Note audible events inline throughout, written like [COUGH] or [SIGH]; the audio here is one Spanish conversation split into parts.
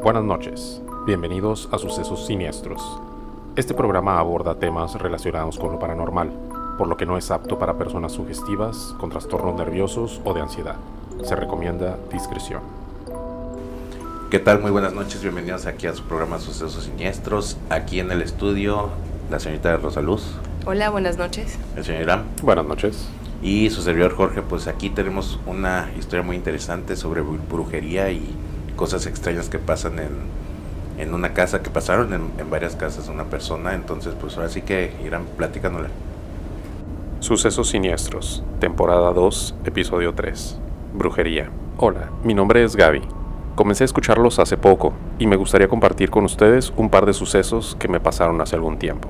Buenas noches, bienvenidos a Sucesos Siniestros. Este programa aborda temas relacionados con lo paranormal, por lo que no es apto para personas sugestivas, con trastornos nerviosos o de ansiedad. Se recomienda discreción. ¿Qué tal? Muy buenas noches, bienvenidos aquí a su programa Sucesos Siniestros. Aquí en el estudio, la señorita Rosaluz, Hola, buenas noches. el señor Irán Buenas noches. y su servidor Jorge. Pues aquí tenemos una historia muy interesante sobre bru- brujería y cosas extrañas que pasan en, en una casa, que pasaron en, en varias casas de una persona. Entonces, pues ahora sí que Irán, platicándola. Sucesos Siniestros, temporada 2, episodio 3. Brujería. Hola, mi nombre es Gaby. Comencé a escucharlos hace poco y me gustaría compartir con ustedes un par de sucesos que me pasaron hace algún tiempo.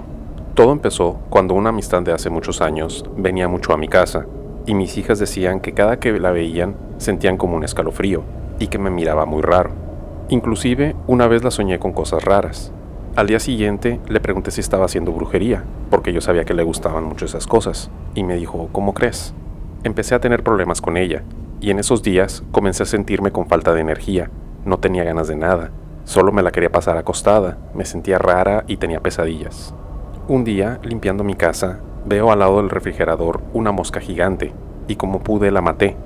Todo empezó cuando una amistad de hace muchos años venía mucho a mi casa y mis hijas decían que cada que la veían sentían como un escalofrío y que me miraba muy raro. Inclusive una vez la soñé con cosas raras. Al día siguiente le pregunté si estaba haciendo brujería, porque yo sabía que le gustaban mucho esas cosas, y me dijo, ¿cómo crees? Empecé a tener problemas con ella, y en esos días comencé a sentirme con falta de energía, no tenía ganas de nada, solo me la quería pasar acostada, me sentía rara y tenía pesadillas. Un día, limpiando mi casa, veo al lado del refrigerador una mosca gigante, y como pude la maté.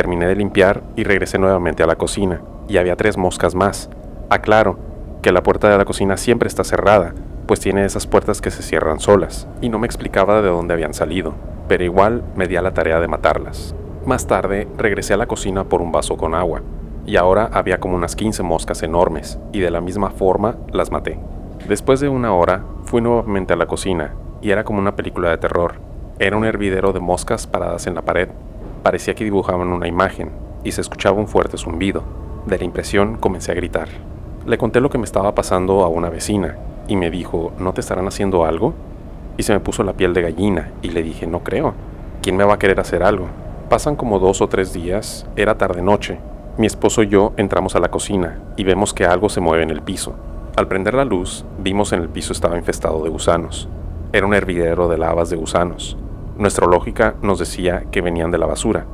Terminé de limpiar y regresé nuevamente a la cocina, y había tres moscas más. Aclaro que la puerta de la cocina siempre está cerrada, pues tiene esas puertas que se cierran solas, y no me explicaba de dónde habían salido, pero igual me di a la tarea de matarlas. Más tarde regresé a la cocina por un vaso con agua, y ahora había como unas 15 moscas enormes, y de la misma forma las maté. Después de una hora, fui nuevamente a la cocina, y era como una película de terror. Era un hervidero de moscas paradas en la pared. Parecía que dibujaban una imagen, y se escuchaba un fuerte zumbido. De la impresión comencé a gritar. Le conté lo que me estaba pasando a una vecina, y me dijo, ¿no te estarán haciendo algo? Y se me puso la piel de gallina, y le dije, no creo. ¿Quién me va a querer hacer algo? Pasan como dos o tres días, era tarde-noche. Mi esposo y yo entramos a la cocina y vemos que algo se mueve en el piso. Al prender la luz, vimos en el piso estaba infestado de gusanos. Era un hervidero de lavas de gusanos. Nuestra lógica nos decía que venían de la basura,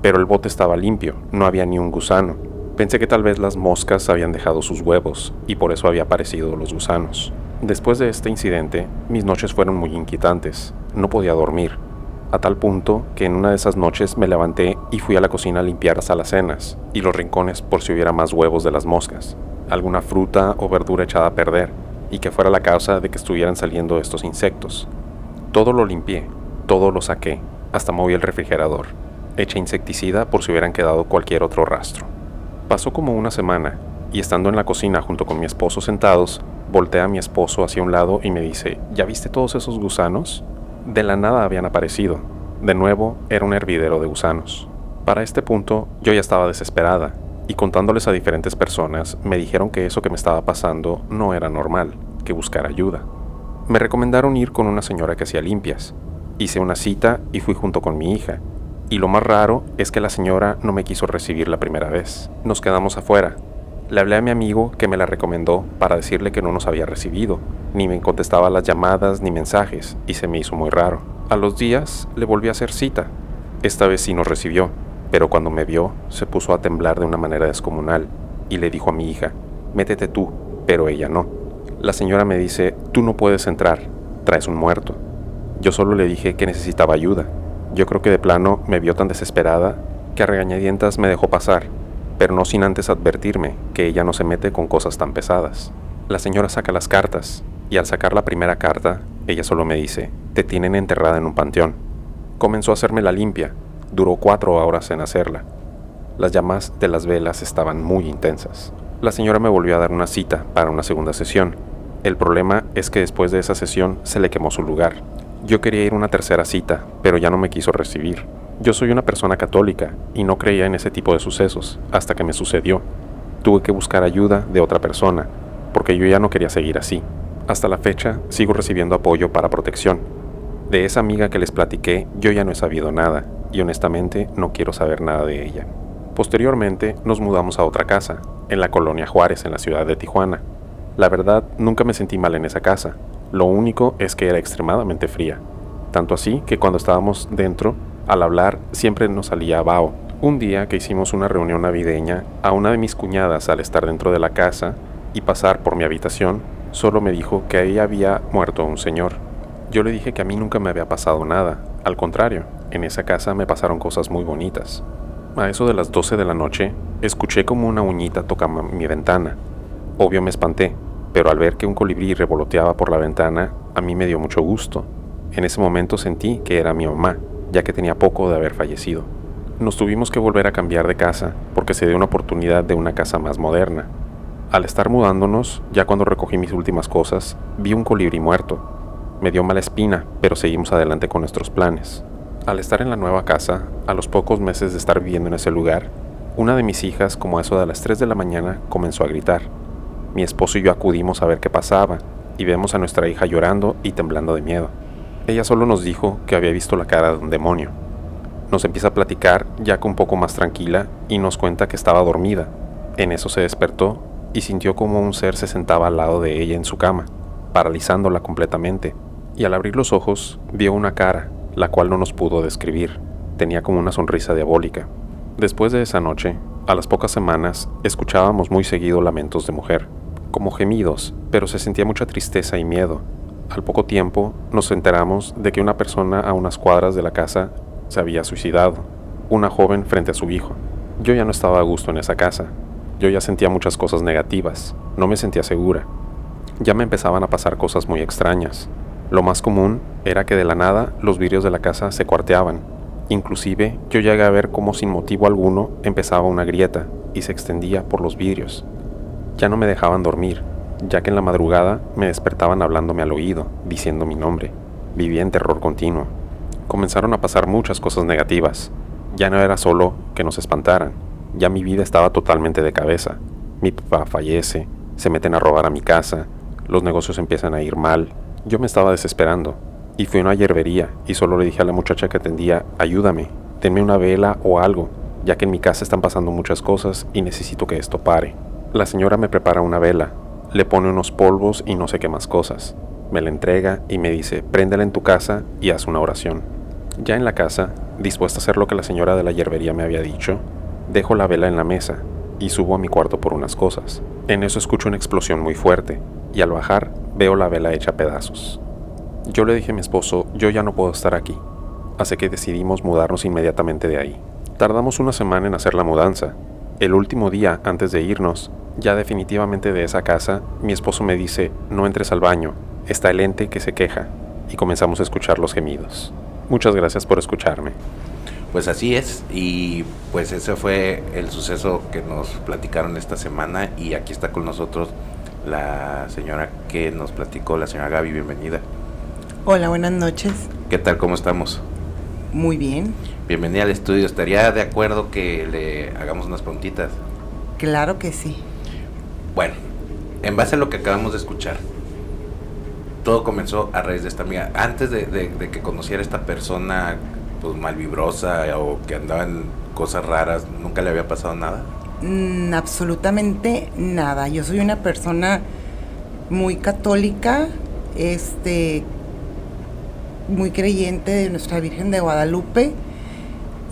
pero el bote estaba limpio, no había ni un gusano. Pensé que tal vez las moscas habían dejado sus huevos y por eso había aparecido los gusanos. Después de este incidente, mis noches fueron muy inquietantes. No podía dormir, a tal punto que en una de esas noches me levanté y fui a la cocina a limpiar las alacenas y los rincones por si hubiera más huevos de las moscas, alguna fruta o verdura echada a perder, y que fuera la causa de que estuvieran saliendo estos insectos. Todo lo limpié, todo lo saqué, hasta moví el refrigerador. Eché insecticida por si hubieran quedado cualquier otro rastro. Pasó como una semana, y estando en la cocina junto con mi esposo sentados, volteé a mi esposo hacia un lado y me dice, ¿ya viste todos esos gusanos? De la nada habían aparecido. De nuevo, era un hervidero de gusanos. Para este punto, yo ya estaba desesperada, y contándoles a diferentes personas, me dijeron que eso que me estaba pasando no era normal, que buscar ayuda. Me recomendaron ir con una señora que hacía limpias. Hice una cita y fui junto con mi hija. Y lo más raro es que la señora no me quiso recibir la primera vez. Nos quedamos afuera. Le hablé a mi amigo que me la recomendó para decirle que no nos había recibido. Ni me contestaba las llamadas ni mensajes y se me hizo muy raro. A los días le volví a hacer cita. Esta vez sí nos recibió, pero cuando me vio se puso a temblar de una manera descomunal y le dijo a mi hija, métete tú, pero ella no. La señora me dice, tú no puedes entrar, traes un muerto. Yo solo le dije que necesitaba ayuda. Yo creo que de plano me vio tan desesperada que a regañadientas me dejó pasar, pero no sin antes advertirme que ella no se mete con cosas tan pesadas. La señora saca las cartas, y al sacar la primera carta, ella solo me dice, te tienen enterrada en un panteón. Comenzó a hacerme la limpia, duró cuatro horas en hacerla. Las llamas de las velas estaban muy intensas. La señora me volvió a dar una cita para una segunda sesión. El problema es que después de esa sesión se le quemó su lugar. Yo quería ir a una tercera cita, pero ya no me quiso recibir. Yo soy una persona católica y no creía en ese tipo de sucesos hasta que me sucedió. Tuve que buscar ayuda de otra persona, porque yo ya no quería seguir así. Hasta la fecha sigo recibiendo apoyo para protección. De esa amiga que les platiqué yo ya no he sabido nada y honestamente no quiero saber nada de ella. Posteriormente nos mudamos a otra casa, en la colonia Juárez, en la ciudad de Tijuana. La verdad, nunca me sentí mal en esa casa. Lo único es que era extremadamente fría. Tanto así que cuando estábamos dentro, al hablar siempre nos salía vaho Un día que hicimos una reunión navideña, a una de mis cuñadas al estar dentro de la casa y pasar por mi habitación, solo me dijo que ahí había muerto un señor. Yo le dije que a mí nunca me había pasado nada, al contrario, en esa casa me pasaron cosas muy bonitas. A eso de las 12 de la noche, escuché como una uñita tocaba mi ventana. Obvio me espanté, pero al ver que un colibrí revoloteaba por la ventana, a mí me dio mucho gusto. En ese momento sentí que era mi mamá, ya que tenía poco de haber fallecido. Nos tuvimos que volver a cambiar de casa porque se dio una oportunidad de una casa más moderna. Al estar mudándonos, ya cuando recogí mis últimas cosas, vi un colibrí muerto. Me dio mala espina, pero seguimos adelante con nuestros planes. Al estar en la nueva casa, a los pocos meses de estar viviendo en ese lugar, una de mis hijas, como a eso de las 3 de la mañana, comenzó a gritar. Mi esposo y yo acudimos a ver qué pasaba, y vemos a nuestra hija llorando y temblando de miedo. Ella solo nos dijo que había visto la cara de un demonio, nos empieza a platicar ya que un poco más tranquila y nos cuenta que estaba dormida. En eso se despertó y sintió como un ser se sentaba al lado de ella en su cama, paralizándola completamente. Y al abrir los ojos vio una cara, la cual no nos pudo describir. Tenía como una sonrisa diabólica. Después de esa noche, a las pocas semanas, escuchábamos muy seguido lamentos de mujer, como gemidos, pero se sentía mucha tristeza y miedo. Al poco tiempo nos enteramos de que una persona a unas cuadras de la casa se había suicidado, una joven frente a su hijo. Yo ya no estaba a gusto en esa casa. Yo ya sentía muchas cosas negativas, no me sentía segura. Ya me empezaban a pasar cosas muy extrañas. Lo más común era que de la nada los vidrios de la casa se cuarteaban. Inclusive yo llegué a ver cómo sin motivo alguno empezaba una grieta y se extendía por los vidrios. Ya no me dejaban dormir, ya que en la madrugada me despertaban hablándome al oído, diciendo mi nombre. Vivía en terror continuo comenzaron a pasar muchas cosas negativas. Ya no era solo que nos espantaran, ya mi vida estaba totalmente de cabeza. Mi papá fallece, se meten a robar a mi casa, los negocios empiezan a ir mal. Yo me estaba desesperando y fui a una hierbería y solo le dije a la muchacha que atendía, ayúdame, denme una vela o algo, ya que en mi casa están pasando muchas cosas y necesito que esto pare. La señora me prepara una vela, le pone unos polvos y no sé qué más cosas. Me la entrega y me dice, préndela en tu casa y haz una oración. Ya en la casa, dispuesta a hacer lo que la señora de la hierbería me había dicho, dejo la vela en la mesa y subo a mi cuarto por unas cosas. En eso escucho una explosión muy fuerte y al bajar veo la vela hecha pedazos. Yo le dije a mi esposo, yo ya no puedo estar aquí, así que decidimos mudarnos inmediatamente de ahí. Tardamos una semana en hacer la mudanza. El último día antes de irnos, ya definitivamente de esa casa, mi esposo me dice, no entres al baño, está el ente que se queja, y comenzamos a escuchar los gemidos. Muchas gracias por escucharme. Pues así es, y pues ese fue el suceso que nos platicaron esta semana y aquí está con nosotros la señora que nos platicó, la señora Gaby, bienvenida. Hola, buenas noches. ¿Qué tal? ¿Cómo estamos? Muy bien. Bienvenida al estudio. ¿Estaría de acuerdo que le hagamos unas preguntitas? Claro que sí. Bueno, en base a lo que acabamos de escuchar, todo comenzó a raíz de esta amiga. Antes de, que conociera esta persona pues malvibrosa o que andaba en cosas raras, ¿nunca le había pasado nada? Mm, absolutamente nada. Yo soy una persona muy católica, este muy creyente de nuestra Virgen de Guadalupe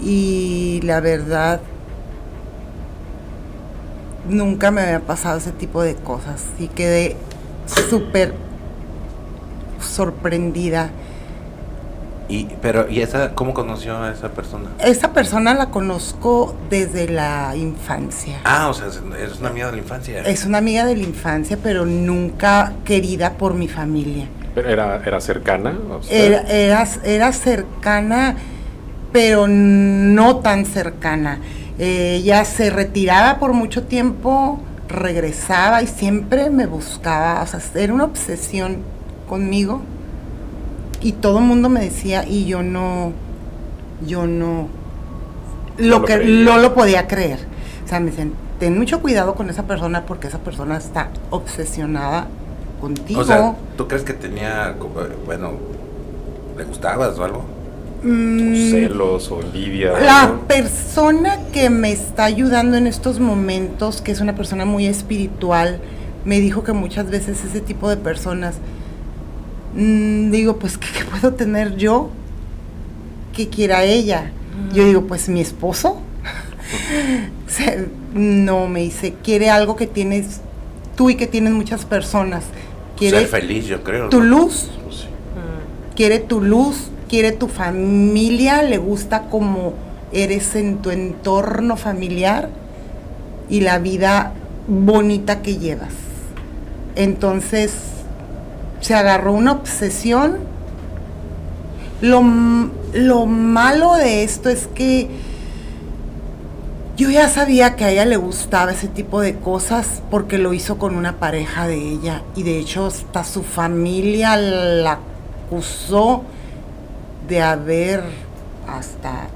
y la verdad nunca me había pasado ese tipo de cosas y quedé súper sorprendida. Y, pero, ¿y esa, cómo conoció a esa persona? Esa persona la conozco desde la infancia. Ah, o sea, es una amiga de la infancia. Es una amiga de la infancia, pero nunca querida por mi familia. ¿Pero era, era cercana? Era, era, era, cercana, pero no tan cercana. ella se retiraba por mucho tiempo, regresaba y siempre me buscaba. O sea, era una obsesión conmigo y todo el mundo me decía y yo no, yo no, lo, que no lo podía creer. O sea, me dicen, ten mucho cuidado con esa persona porque esa persona está obsesionada contigo. O sea, ¿tú crees que tenía, bueno, le gustabas o algo? Mm, celos o envidia. La persona que me está ayudando en estos momentos, que es una persona muy espiritual, me dijo que muchas veces ese tipo de personas Mm, digo, pues, ¿qué, puedo tener yo que quiera ella? Yo digo, pues mi esposo. [LAUGHS] No, me dice, quiere algo que tienes tú y que tienes muchas personas. Quiere Ser feliz, yo creo. tu ¿no? luz, Pues sí. quiere tu luz, quiere tu familia, le gusta como eres en tu entorno familiar y la vida bonita que llevas. Entonces se agarró una obsesión. Lo, lo malo de esto es que yo ya sabía que a ella le gustaba ese tipo de cosas porque lo hizo con una pareja de ella y de hecho hasta su familia la acusó de haber hasta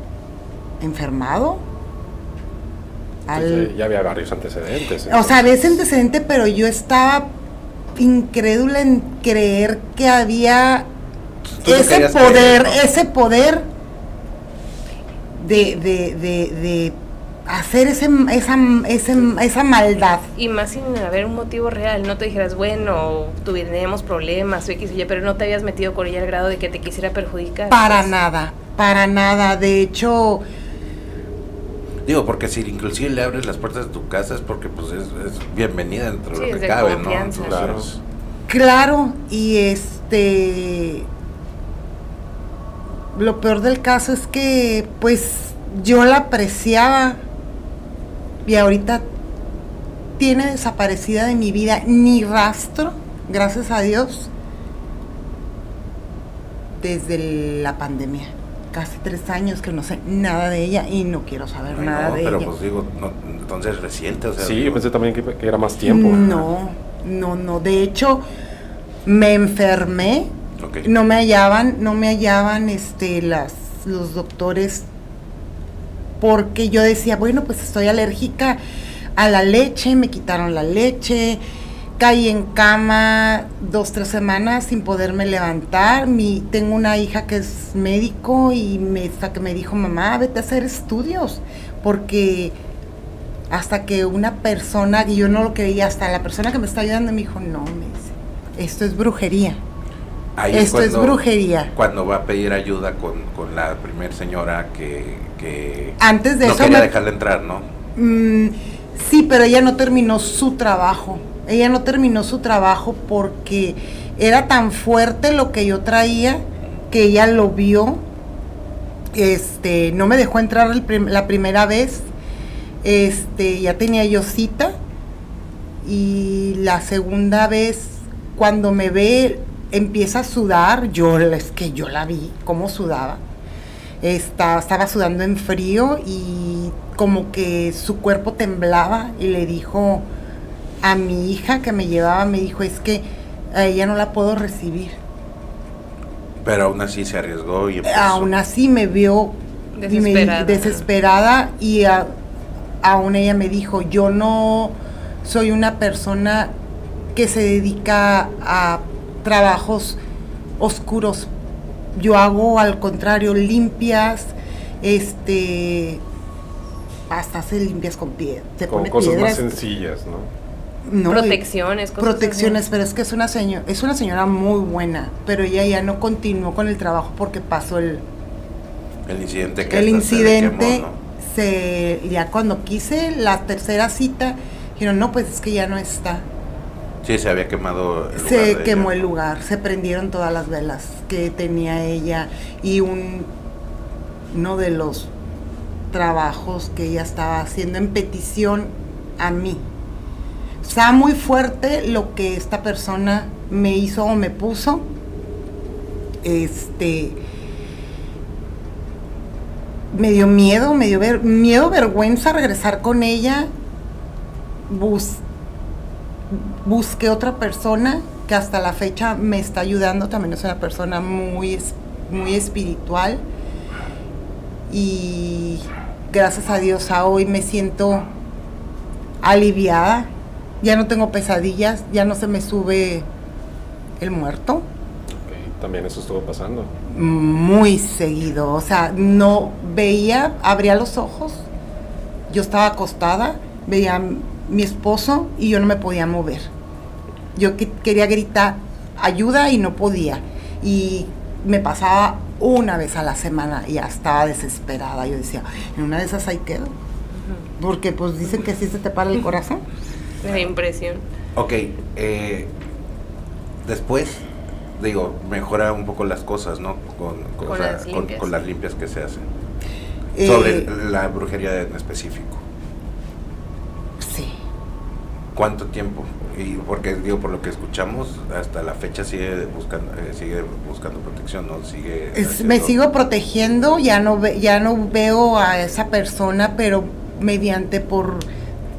enfermado. al- ya había varios antecedentes. o sea, había ese antecedente, pero yo estaba incrédula en creer que había ese poder, creer, ¿no? ese poder de, de, de, de hacer ese, esa, ese- esa maldad. Y más sin haber un motivo real, no te dijeras, bueno, tuviéramos problemas o X y Y, pero no te habías metido con ella al grado de que te quisiera perjudicar. Para pues. nada, para nada. De hecho, Digo, porque si inclusive le abres las puertas de tu casa es porque pues es, es bienvenida dentro Sí, de lo que de cabe, ¿no? Entonces, Claro, y este lo peor del caso es que pues yo la apreciaba y ahorita tiene desaparecida de mi vida ni rastro, gracias a Dios, desde la pandemia. Casi tres años que no sé nada de ella y no quiero saber ay, nada no, de pero ella. pues digo, no, entonces reciente, o sea, Sí, digo, yo pensé también que, que era más tiempo. No, no, no. De hecho, me enfermé. No me hallaban, no me hallaban este las los doctores porque yo decía, bueno, pues estoy alérgica a la leche, me quitaron la leche, caí en cama dos, tres semanas sin poderme levantar. Mi, tengo una hija que es médico y me, hasta que me dijo, mamá, vete a hacer estudios, porque hasta que una persona, y yo no lo creía, hasta la persona que me está ayudando me dijo, no, me esto es brujería. Ahí Esto es brujería. Cuando va a pedir ayuda con, con la primer señora que, que Antes de no eso quería me- dejarla entrar, ¿no? Mm, sí, pero ella no terminó su trabajo. Ella no terminó su trabajo porque era tan fuerte lo que yo traía que ella lo vio. Este, no me dejó entrar el prim- la primera vez. Este, ya tenía yo cita. Y la segunda vez, cuando me ve, empieza a sudar. Yo, es que yo la vi, cómo sudaba. Esta- estaba sudando en frío y como que su cuerpo temblaba y le dijo a mi hija que me llevaba, me dijo, es que a ella no la puedo recibir. Pero aún así se arriesgó y empezó. Aún así me vio y me- Desesperada. desesperada y a- aún ella me dijo, yo no soy una persona que se dedica a trabajos oscuros. Yo hago al contrario limpias, este hasta se limpias con pie, se Con pone cosas más piedras. sencillas, ¿no? No, Protecciones, cosas protecciones, así. pero es que es una señora, es una señora muy buena, pero ella ya no continuó con el trabajo porque pasó el, El incidente que el incidente quemó, ¿no? se ya cuando quise la tercera cita dijeron no pues es que ya no está Sí, se había quemado el lugar se quemó ella. el lugar se prendieron todas las velas que tenía ella y un uno de los trabajos que ella estaba haciendo en petición a mí está muy fuerte lo que esta persona me hizo o me puso este me dio miedo, me dio ver- miedo, vergüenza regresar con ella. Bus- busqué otra persona que hasta la fecha me está ayudando, también es una persona muy, muy espiritual. Y gracias a Dios a hoy me siento aliviada, ya no tengo pesadillas, ya no se me sube el muerto También eso estuvo pasando. muy seguido. O sea, no veía, abría los ojos, yo estaba acostada, veía mi esposo y yo no me podía mover. Yo que- quería gritar ayuda y no podía. Y me pasaba una vez a la semana y ya estaba desesperada. Yo decía, en una de esas ahí quedo. porque pues dicen que sí se te para el corazón. [LAUGHS] La impresión. Ok, eh, después, digo, mejora un poco las cosas, ¿no? Con, con- Con o sea, las con- limpias. con las limpias que se hacen. Eh, Sobre la brujería en específico. Sí. ¿Cuánto tiempo? Y porque digo, por lo que escuchamos, hasta la fecha sigue buscando, eh, sigue buscando protección, ¿no? Sigue. Es- me sigo protegiendo, ya no, ve- ya no veo a esa persona, pero mediante por...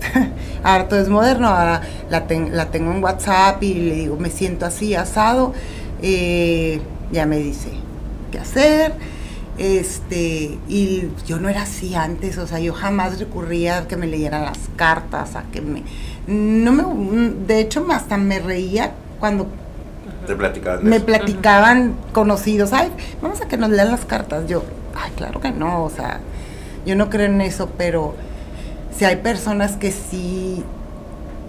[LAUGHS] Todo es moderno, ahora la, ten- la tengo en WhatsApp y le digo, me siento así, asado, eh, ya me dice qué hacer, este, y yo no era así antes, o sea, yo jamás recurría a que me leyeran las cartas, a que me... No me, de hecho, hasta me reía cuando Te platicaban me eso. platicaban conocidos, ay, vamos a que nos lean las cartas. Yo, ay, claro que no, o sea, yo no creo en eso, pero si hay personas que sí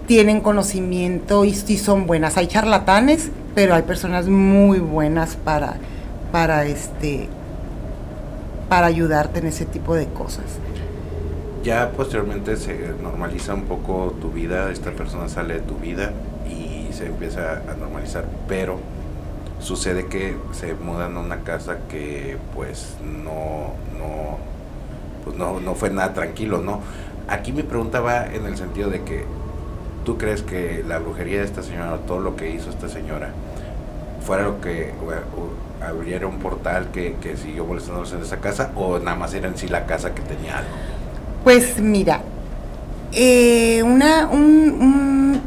tienen conocimiento y sí son buenas. Hay charlatanes, pero hay personas muy buenas para, para este, para ayudarte en ese tipo de cosas. Ya posteriormente se normaliza un poco tu vida, esta persona sale de tu vida y se empieza a normalizar, pero sucede que se mudan a una casa que pues no, no, pues no, no fue nada tranquilo, ¿no? Aquí mi pregunta va en el sentido de que tú crees que la brujería de esta señora, o todo lo que hizo esta señora, fuera lo que abriera un portal que, que siguió molestándolos en esa casa o nada más era en sí la casa que tenía algo. Pues mira, eh, una, un-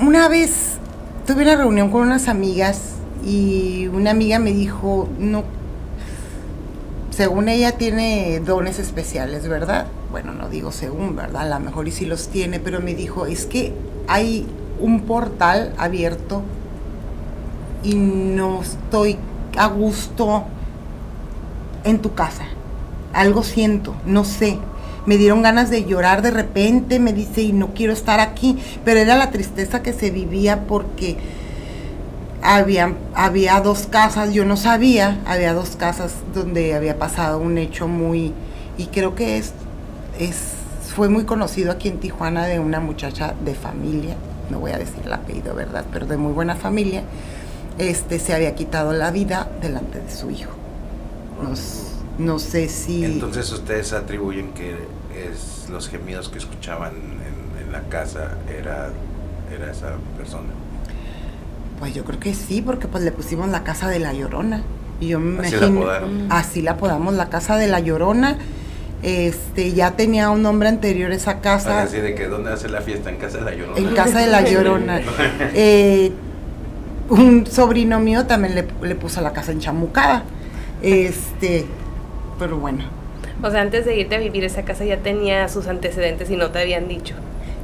un- una vez tuve una reunión con unas amigas y una amiga me dijo, no, según ella tiene dones especiales, ¿verdad? Bueno, no digo según, ¿verdad? A lo mejor y sí los tiene, pero me dijo, es que hay un portal abierto y no estoy a gusto en tu casa. Algo siento, no sé. Me dieron ganas de llorar de repente, me dice, y no quiero estar aquí. Pero era la tristeza que se vivía porque había, había dos casas, yo no sabía, había dos casas donde había pasado un hecho muy, y creo que es, es, fue muy conocido aquí en Tijuana de una muchacha de familia, no voy a decir el apellido, ¿verdad? Pero de muy buena familia, este se había quitado la vida delante de su hijo. No, sé si... Entonces ustedes atribuyen que es los gemidos que escuchaban en, en la casa era, era esa persona. Pues yo creo que sí, porque pues le pusimos la casa de la Llorona. Y yo me Así la imagino- apodaron. Así la apodamos, la casa de la Llorona. Este, ya tenía un nombre anterior esa casa. Así de que dónde hace la fiesta en casa de la Llorona. En casa de la [LAUGHS] Llorona. Eh, un sobrino mío también le, le puso la casa enchamucada. Este, pero bueno, O sea, antes de irte a vivir esa casa ya tenía sus antecedentes y no te habían dicho.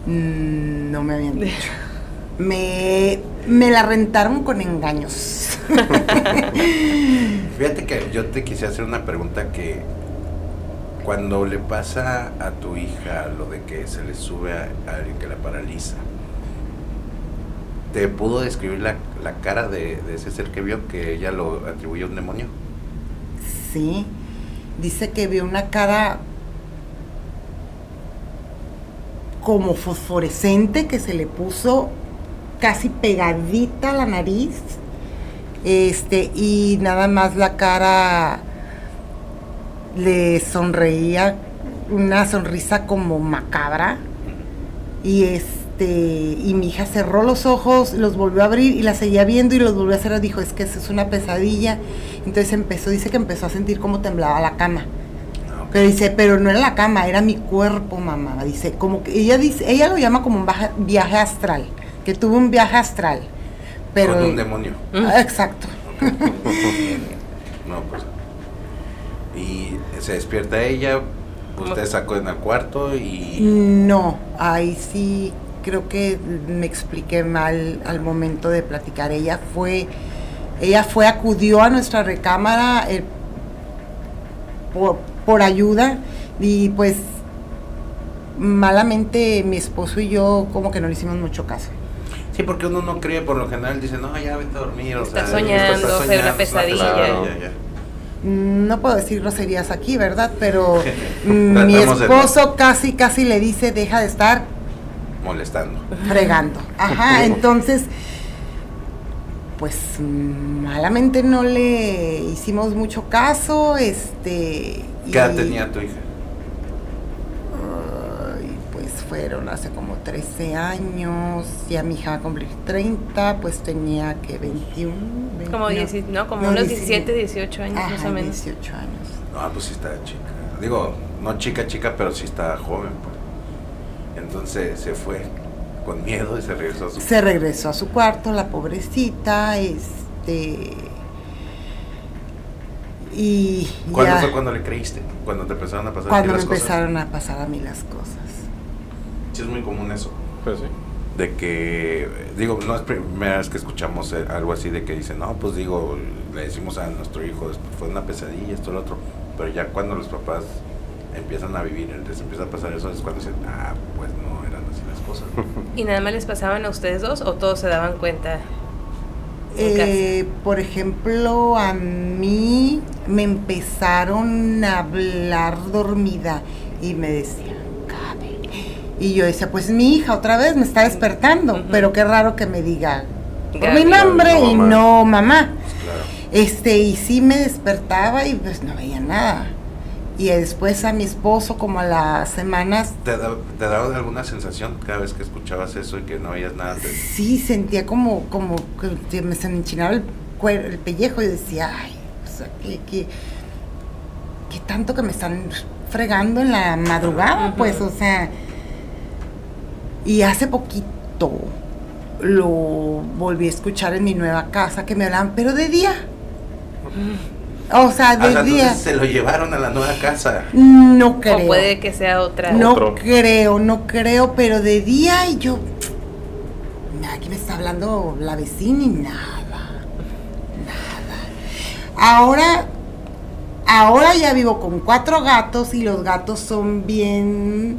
mm, no me habían dicho. [LAUGHS] Me, me la rentaron con engaños. [LAUGHS] Fíjate que yo te quise hacer una pregunta que cuando le pasa a tu hija lo de que se le sube a, a alguien que la paraliza, ¿te pudo describir la, la cara de, de ese ser que vio que ella lo atribuye a un demonio? Sí, dice que vio una cara como fosforescente que se le puso casi pegadita a la nariz. Este, y nada más la cara le sonreía una sonrisa como macabra. Y este, y mi hija cerró los ojos, los volvió a abrir y la seguía viendo y los volvió a cerrar. Dijo, es que eso es una pesadilla. Entonces empezó, dice que empezó a sentir cómo temblaba la cama. Ah, ok. Pero dice, pero no era la cama, era mi cuerpo, mamá. Dice, como que ella dice, ella lo llama como un baja- viaje astral, que tuvo un viaje astral. Pero Con un demonio. Ah, exacto. [LAUGHS] No, pues. Y se despierta ella, usted sacó en el cuarto y. No, ahí sí creo que me expliqué mal al momento de platicar. Ella fue, ella fue, acudió a nuestra recámara eh, por, por ayuda y pues malamente mi esposo y yo como que no le hicimos mucho caso. Sí, porque uno no cree, por lo general dice, no, ya vete a dormir. O Está sea, soñando, fue una soñando, es pesadilla. ya, ya. no puedo decir groserías aquí, ¿verdad? Pero [LAUGHS] mi esposo casi, casi le dice, deja de estar Molestando. fregando. Ajá, entonces, pues malamente no le hicimos mucho caso, este... ¿Qué edad tenía tu hija? Pues fueron hace como 13 años, ya mi hija va a cumplir 30, pues tenía que 21, 20, Como, 10 no, como no, unos 17, 17, 18 años más Ajá, o menos. 18 años. No, pues sí está chica. Digo, no chica, chica, pero sí está joven. Pues. Entonces se fue con miedo y se regresó a su... Se regresó a su cuarto, la pobrecita, este... Y ¿Cuándo ya, fue cuando le creíste? Cuando te empezaron a pasar a ti cuando las cosas? empezaron a pasar a mí las cosas. Sí, es muy común eso. Pues sí. De que, digo, no es primera vez que escuchamos eh, algo así de que dicen, no, pues digo, le decimos a nuestro hijo, "Después fue una pesadilla, esto, lo otro. Pero ya cuando los papás empiezan a vivir, les empieza a pasar eso, es cuando dicen, ah, pues no eran así las cosas. [LAUGHS] ¿Y nada más les pasaban a ustedes dos o todos se daban cuenta? En Eh, por ejemplo, a mí me empezaron a hablar dormida y me decían, "Gaby". Y yo decía, pues mi hija otra vez me está despertando, pero qué raro que me diga por mi nombre No, y no mamá. Pues claro. Este, y sí me despertaba y pues no veía nada. Y después a mi esposo, como a las semanas, ¿Te, da- ¿Te daba alguna sensación cada vez que escuchabas eso y que no veías nada? Te- sí sentía como, como que me se me enchinaba el, pellejo y decía, ay, o sea, que, que, que tanto que me están fregando en la madrugada, pues, o sea. Y hace poquito lo volví a escuchar en mi nueva casa que me hablaban, pero de día. O sea, Ah, de o sea, día. entonces se lo llevaron a la nueva casa. No creo. O puede que sea otra. No Otro. creo, no creo, pero de día y yo. Aquí me está hablando la vecina y nada. Nada. Ahora. Ahora ya vivo con cuatro gatos y los gatos son bien.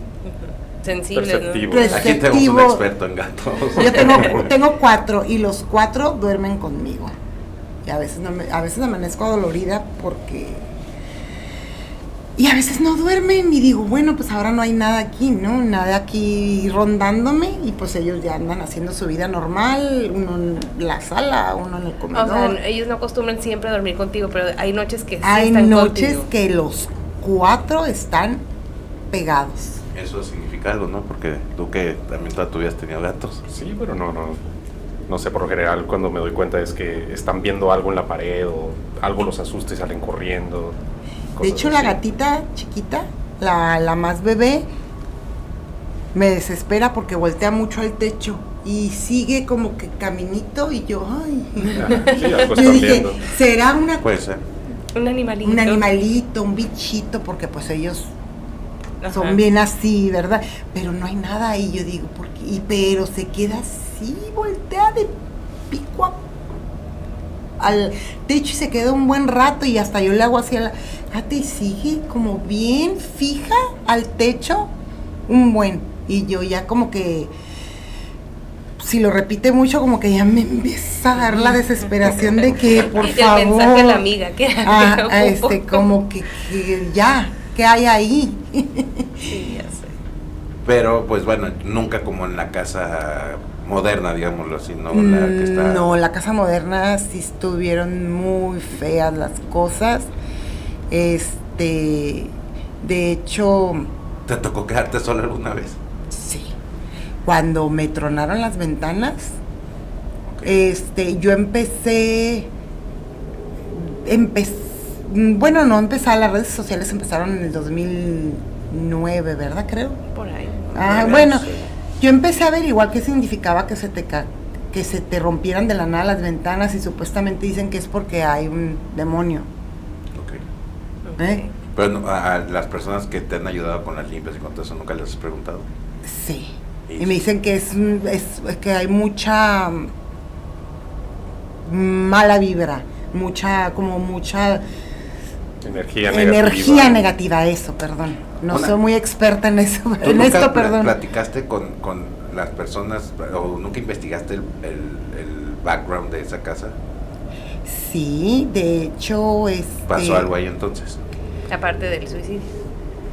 Sensibles, Perceptivo. ¿no? Pues- Aquí tenemos un experto en gatos. Yo tengo, [LAUGHS] tengo cuatro y los cuatro duermen conmigo. Y a veces, no me- a veces amanezco dolorida porque... Y a veces no duermen y digo, bueno, pues ahora no hay nada aquí, ¿no? Nada aquí rondándome y pues ellos ya andan haciendo su vida normal, uno en la sala, uno en el O comedor. sea, ellos no acostumbran siempre a dormir contigo, pero hay noches que sí hay están noches contigo. que los cuatro están pegados. Eso significa algo, ¿no? Porque tú que también vida has tenido gatos. Sí, pero no, no. No sé, por lo general cuando me doy cuenta es que están viendo algo en la pared o algo los asusta y salen corriendo. De hecho, la gatita chiquita, la, la más bebé, me desespera porque voltea mucho al techo y sigue como que caminito y yo, ay. Ah, [LAUGHS] sí, algo [LAUGHS] Yo dije, viendo. será una, Puede ser. Un animalito. un animalito, un bichito, porque pues ellos Ajá. son bien así, ¿verdad? Pero no hay nada ahí, yo digo, ¿por qué? Y, pero se queda así, voltea de pico a- al techo y se queda un buen rato y hasta yo le hago así a la gata y sigue como bien fija al techo, un buen. Y yo ya como que, si lo repite mucho, como que ya me empieza a dar la desesperación de que, [LAUGHS] por Y el favor. mensaje a la amiga, que Ah, [LAUGHS] que ah, ocupo. este, como que, que ya, ¿qué hay ahí? [LAUGHS] Sí, ya sé. Pero, pues bueno, nunca como en la casa moderna, digámoslo así, ¿no? La que está... Mm, No, la casa moderna sí estuvieron muy feas las cosas. Este, de hecho, ¿Te tocó quedarte sola alguna vez? sí. Cuando me tronaron las ventanas, este, yo empecé, empecé, bueno, no empecé, las redes sociales empezaron en el 2009, ¿verdad? Creo. Por ahí. Ah, bueno, yo empecé a averiguar qué significaba que se te ca- que se te rompieran de la nada las ventanas y supuestamente dicen que es porque hay un demonio. Ok. ¿eh? Pero no, a, a las personas que te han ayudado con las limpias y con todo eso, ¿nunca les has preguntado? Sí. Y me dicen que es, es- es que hay mucha mala vibra, mucha como mucha Energía negativa. energía negativa, eso, perdón. No Una- soy muy experta en eso, ¿Tú en nunca esto, perdón. platicaste con, con las personas o nunca investigaste el, el- el background de esa casa? Sí, de hecho, este, ¿Pasó algo ahí entonces? Aparte del suicidio.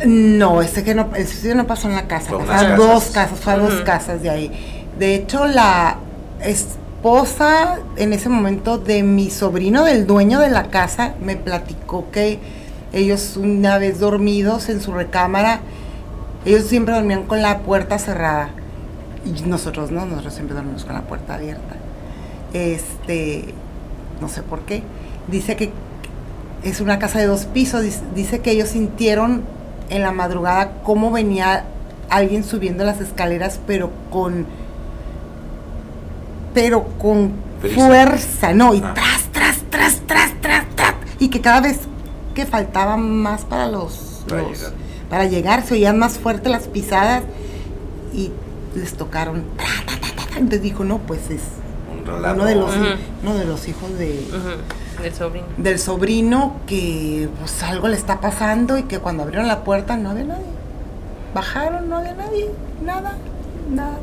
No, este que no, el suicidio no pasó en la casa, Fue a dos casas, fue a dos casas de ahí. De hecho, la esposa en ese momento de mi sobrino, del dueño de la casa, me platicó que ellos una vez dormidos en su recámara, ellos siempre dormían con la puerta cerrada. Y nosotros no, nosotros siempre dormimos con la puerta abierta. Este, no sé por qué. Dice que es una casa de dos pisos. Dice, que ellos sintieron en la madrugada cómo venía alguien subiendo las escaleras, pero con. Pero con Prisa. fuerza, no, y Ah. tras, tras, tras, tras, tras, tras. Y que cada vez que faltaba más para los. Para los- llegar. para llegar, se oían más fuerte las pisadas y les tocaron. tra, ta, ta, ta, ta. Entonces dijo, no, pues es Un relato. uno de los, uno de los hijos de, Del sobrino. del sobrino que pues algo le está pasando y que cuando abrieron la puerta no había nadie. Bajaron, no había nadie, nada, nada.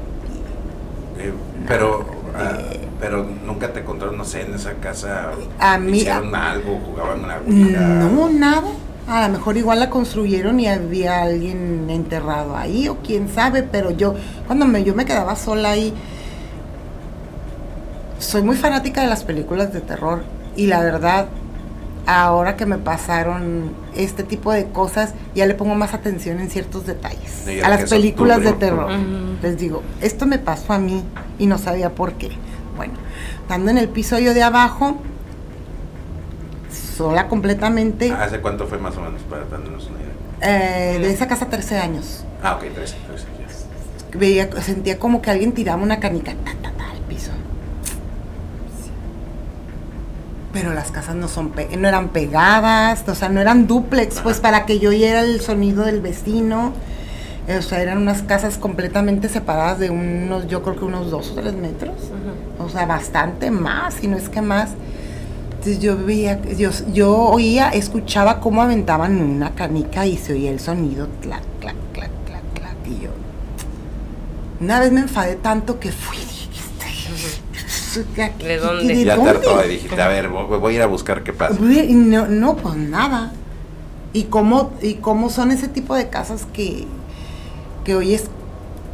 Eh, pero, ah, pero nunca te encontraron, no sé, en esa casa. A mí- ¿Hicieron algo? ¿Jugaban a la ouija? No, nada. A lo mejor igual la construyeron y había alguien enterrado ahí o quién sabe, pero yo cuando me, yo me quedaba sola ahí, soy muy fanática de las películas de terror y la verdad, ahora que me pasaron este tipo de cosas, ya le pongo más atención en ciertos detalles. Sí, a las películas de terror. Ujú. Les digo, esto me pasó a mí y no sabía por qué. Bueno, estando en el piso yo de abajo, sola completamente, ¿Hace cuánto fue más o menos para darnos una idea? eh, de esa casa 13 años. Ah, ok, 13, 13 ya. Veía, sentía como que alguien tiraba una canica ta, ta, ta, al piso. Pero las casas no son pe- no eran pegadas, o sea, no eran duplex, pues para que yo oyera el sonido del vecino. O sea, eran unas casas completamente separadas de unos, yo creo que unos dos o tres metros. O sea, bastante más, si no es que más. Entonces yo veía, yo, yo oía, escuchaba cómo aventaban una canica y se oía el sonido, clac, clac, clac, clac, clac. Y yo, una vez me enfadé tanto que fui, ¿De dónde? ¿De ya te dónde? hartó y dijiste, a ver, voy, a ir a buscar qué pasa. No, no, pues nada. ¿Y cómo, y cómo son ese tipo de casas que, que oyes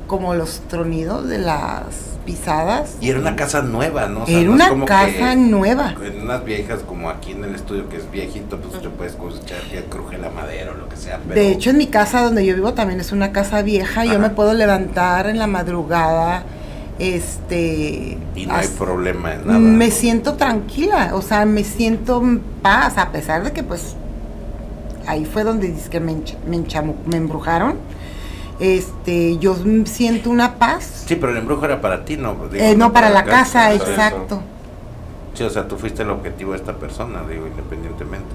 como los tronidos de las pisadas? Y era una casa nueva, ¿no? O sea, Era no una como casa que nueva. En unas viejas, como aquí en el estudio, que es viejito, pues te puedes escuchar que cruje la madera o lo que sea. Pero De hecho, en mi casa donde yo vivo también es una casa vieja. Yo Ajá. me puedo levantar en la madrugada. Este. y no hay problema en nada. Me siento tranquila, o sea, me siento en paz, a pesar de que, pues, ahí fue donde dice que me, me, enchamu- me embrujaron. Este, yo siento una paz. Sí, pero el embrujo era para ti, ¿no? Digo, Eh, no, para la casa, exacto. Sí, o sea, tú fuiste el objetivo de esta persona, digo, independientemente.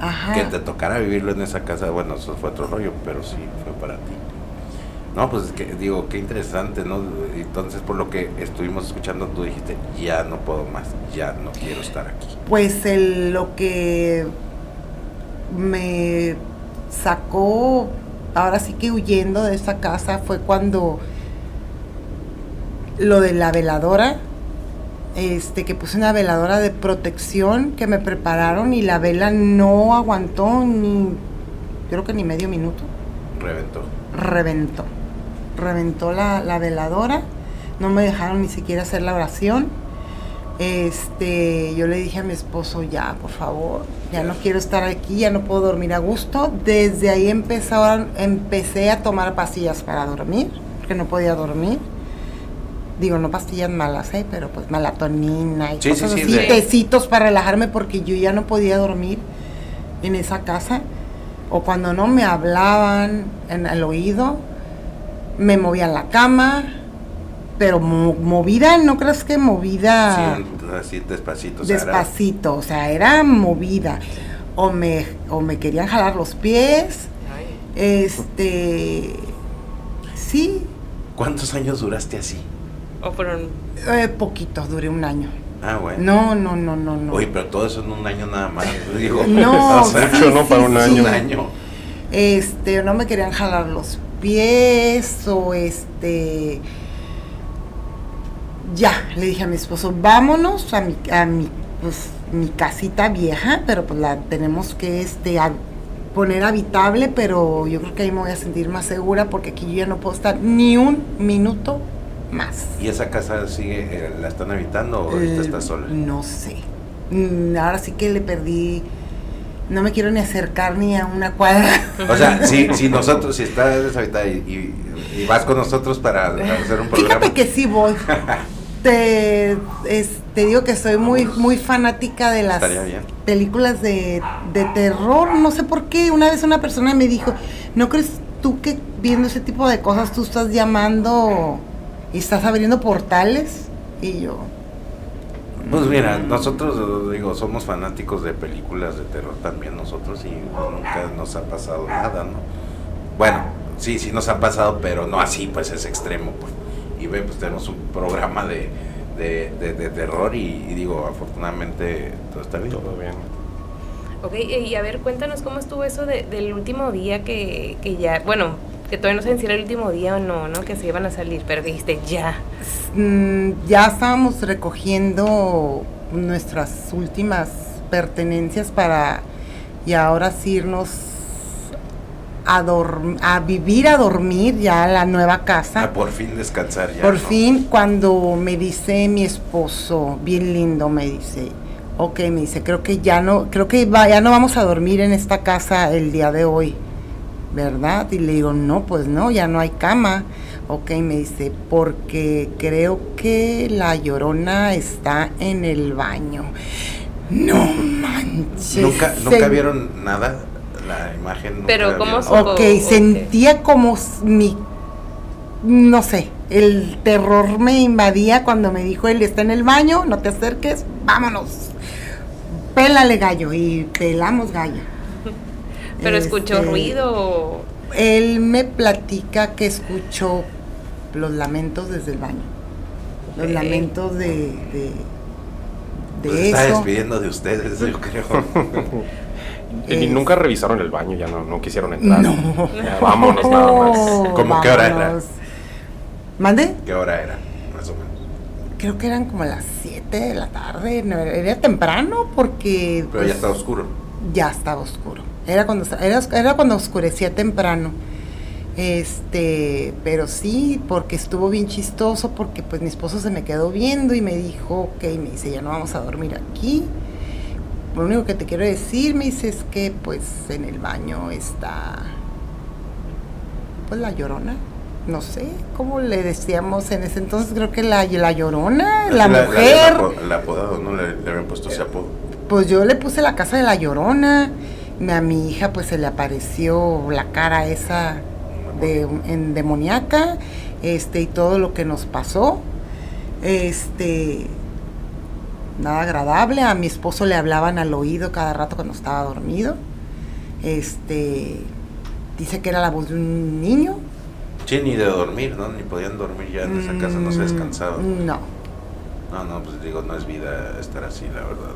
Ajá. Que te tocara vivirlo en esa casa, bueno, eso fue otro rollo, pero sí fue para ti. No, pues es que digo, qué interesante, ¿no? Entonces, por lo que estuvimos escuchando, tú dijiste, ya no puedo más, ya no quiero estar aquí. Pues el- lo que me sacó, ahora sí que huyendo de esa casa, fue cuando lo de la veladora, este, que puse una veladora de protección que me prepararon y la vela no aguantó ni, creo que ni medio minuto Reventó. reventó. Reventó la, la veladora. No me dejaron ni siquiera hacer la oración. Este, yo le dije a mi esposo, ya, por favor, ya no quiero estar aquí, ya no puedo dormir a gusto. Desde ahí empezaron, empecé a tomar pastillas para dormir, porque no podía dormir. Digo, no pastillas malas, ¿eh? pero pues melatonina y Sí, sí, cosas sí, así, tecitos para relajarme porque yo ya no podía dormir en esa casa. O cuando no me hablaban en el oído, me movían la cama, pero mo- movida, no crees que movida Sí, así despacito. o sea, era- despacito, o sea, era movida. O me, o me querían jalar los pies, este, sí, ¿Cuántos años duraste así? O fueron. eh, poquito, duré un año. Ah, bueno. No, no, no, no, no. Oye, pero todo eso en un año nada más. [LAUGHS] Digo, No, [LAUGHS] o sea, sí, ¿no? Para un sí, año. un año. este, no me querían jalar los pies o este ya, le dije a mi esposo, vámonos a mi, a mi, pues mi casita vieja, pero pues la tenemos que este, a- poner habitable, pero yo creo que ahí me voy a sentir más segura porque aquí yo ya no puedo estar ni un minuto más. ¿Y esa casa sigue, eh, la están habitando o ahorita Eh, está sola? No sé. Mm, Ahora sí que le perdí. No me quiero ni acercar ni a una cuadra. O sea, si, [LAUGHS] si nosotros, si estás deshabitada y, y- y vas con nosotros para hacer un programa. Fíjate que sí voy. [LAUGHS] Te, es- te digo que soy muy muy fanática de las películas de, de terror. No sé por qué. Una vez una persona me dijo, ¿no crees tú que viendo ese tipo de cosas tú estás llamando y estás abriendo portales? Y yo, Pues mira, nosotros, digo, somos fanáticos de películas de terror también nosotros y nunca nos ha pasado nada, ¿no? Bueno, sí, sí nos ha pasado, pero no así, pues es extremo, pues. Y ve, pues tenemos un programa de, de, de- de terror y, y digo, afortunadamente todo está bien. Todo bien. Ok, y a ver, cuéntanos cómo estuvo eso de- del último día que, que ya, bueno, que todavía no sé si era el último día o no, ¿no? Que se iban a salir, pero dijiste ya. Mm, ya estábamos recogiendo nuestras últimas pertenencias para y ahora sí irnos a, a vivir, a dormir ya a la nueva casa. Ah, por fin descansar ya. Por ¿no? fin, cuando me dice mi esposo, bien lindo, me dice, ok, me dice, creo que ya no, creo que va- ya no vamos a dormir en esta casa el día de hoy, ¿verdad? Y le digo, no, pues no, ya no hay cama. Ok, me dice, porque creo que la llorona está en el baño. No manches. ¿Nunca, se- ¿Nunca vieron nada? La imagen. Pero, ¿cómo supo? Ok, sentía como mi, no sé, el terror me invadía cuando me dijo, él está en el baño, no te acerques, vámonos. Pélale gallo y pelamos gallo. Pero escuchó Este, ruido. o- Él me platica que escuchó los lamentos desde el baño. Los lamentos de, de, de Pues se está eso. despidiendo de ustedes, yo creo. [LAUGHS] Y Es- nunca revisaron el baño, ya no, no quisieron entrar. No. Ya, vámonos nada más. ¿Cómo qué hora era? vámonos. ¿Mande? ¿Qué hora era? Más o menos. Creo que eran como las 7 de la tarde, no, era temprano porque Pero ya pues, está oscuro. ya estaba oscuro. Era cuando era, era cuando oscurecía temprano. Este, pero sí, porque estuvo bien chistoso, porque pues mi esposo se me quedó viendo y me dijo, ok, me dice, ya no vamos a dormir aquí. Lo único que te quiero decir, me dice, es que pues en el baño está, pues la llorona. No sé, ¿cómo le decíamos en ese entonces? Creo que la, la llorona, la, le mujer. Le apodado, ¿no? Le, le habían puesto ese apodo. Pues yo le puse la casa de la llorona. A mi hija pues se le apareció la cara esa de endemoniaca, este y todo lo que nos pasó. Este nada agradable. A mi esposo le hablaban al oído cada rato cuando estaba dormido. Este dice que era la voz de un niño. Sí, ni de dormir, ¿no? Ni podían dormir ya en esa casa, no se descansaban. Mm, No. No, no, pues digo, no es vida estar así, la verdad.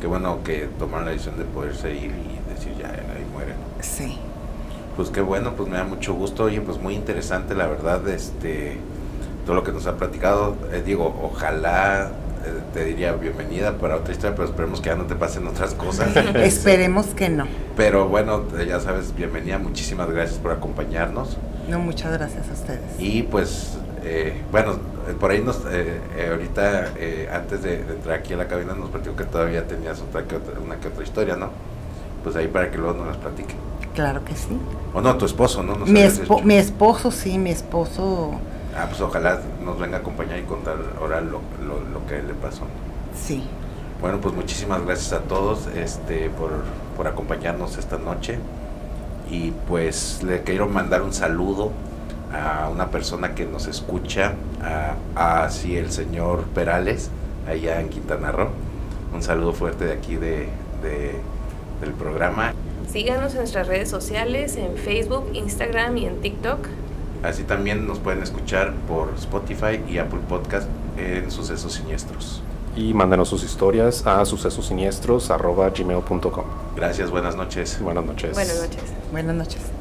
Qué bueno que tomaron la decisión de poderse ir y decir ya, ahí mueren. Sí. Pues qué bueno, pues me da mucho gusto. Oye, pues muy interesante, la verdad, este, todo lo que nos ha platicado. Eh, digo, ojalá eh, te diría bienvenida para otra historia, pero esperemos que ya no te pasen otras cosas. [LAUGHS] Esperemos que no. Pero bueno, eh, ya sabes, bienvenida, muchísimas gracias por acompañarnos. No, muchas gracias a ustedes. Y pues, eh, bueno, por ahí nos, eh, eh, ahorita, eh, antes de, de entrar aquí a la cabina, nos platicó que todavía tenías otra que otra, una que otra historia, ¿no? Pues ahí para que luego nos las platique. Claro que sí. O no, tu esposo, ¿no? Nos Mi, espo- mi esposo, sí, mi esposo, Ah, pues ojalá nos venga a acompañar y contar ahora lo, lo, lo que le pasó. sí. Bueno, pues muchísimas gracias a todos este, por, por acompañarnos esta noche. Y pues le quiero mandar un saludo a una persona que nos escucha, a, a sí, el señor Perales, allá en Quintana Roo. Un saludo fuerte de aquí de, de- del programa. Síganos en nuestras redes sociales, en Facebook, Instagram y en TikTok. Así también nos pueden escuchar por Spotify y Apple Podcast en Sucesos Siniestros. Y mándenos sus historias a sucesosiniestros.gmail.com. Gracias, buenas noches. Buenas noches. Buenas noches. Buenas noches.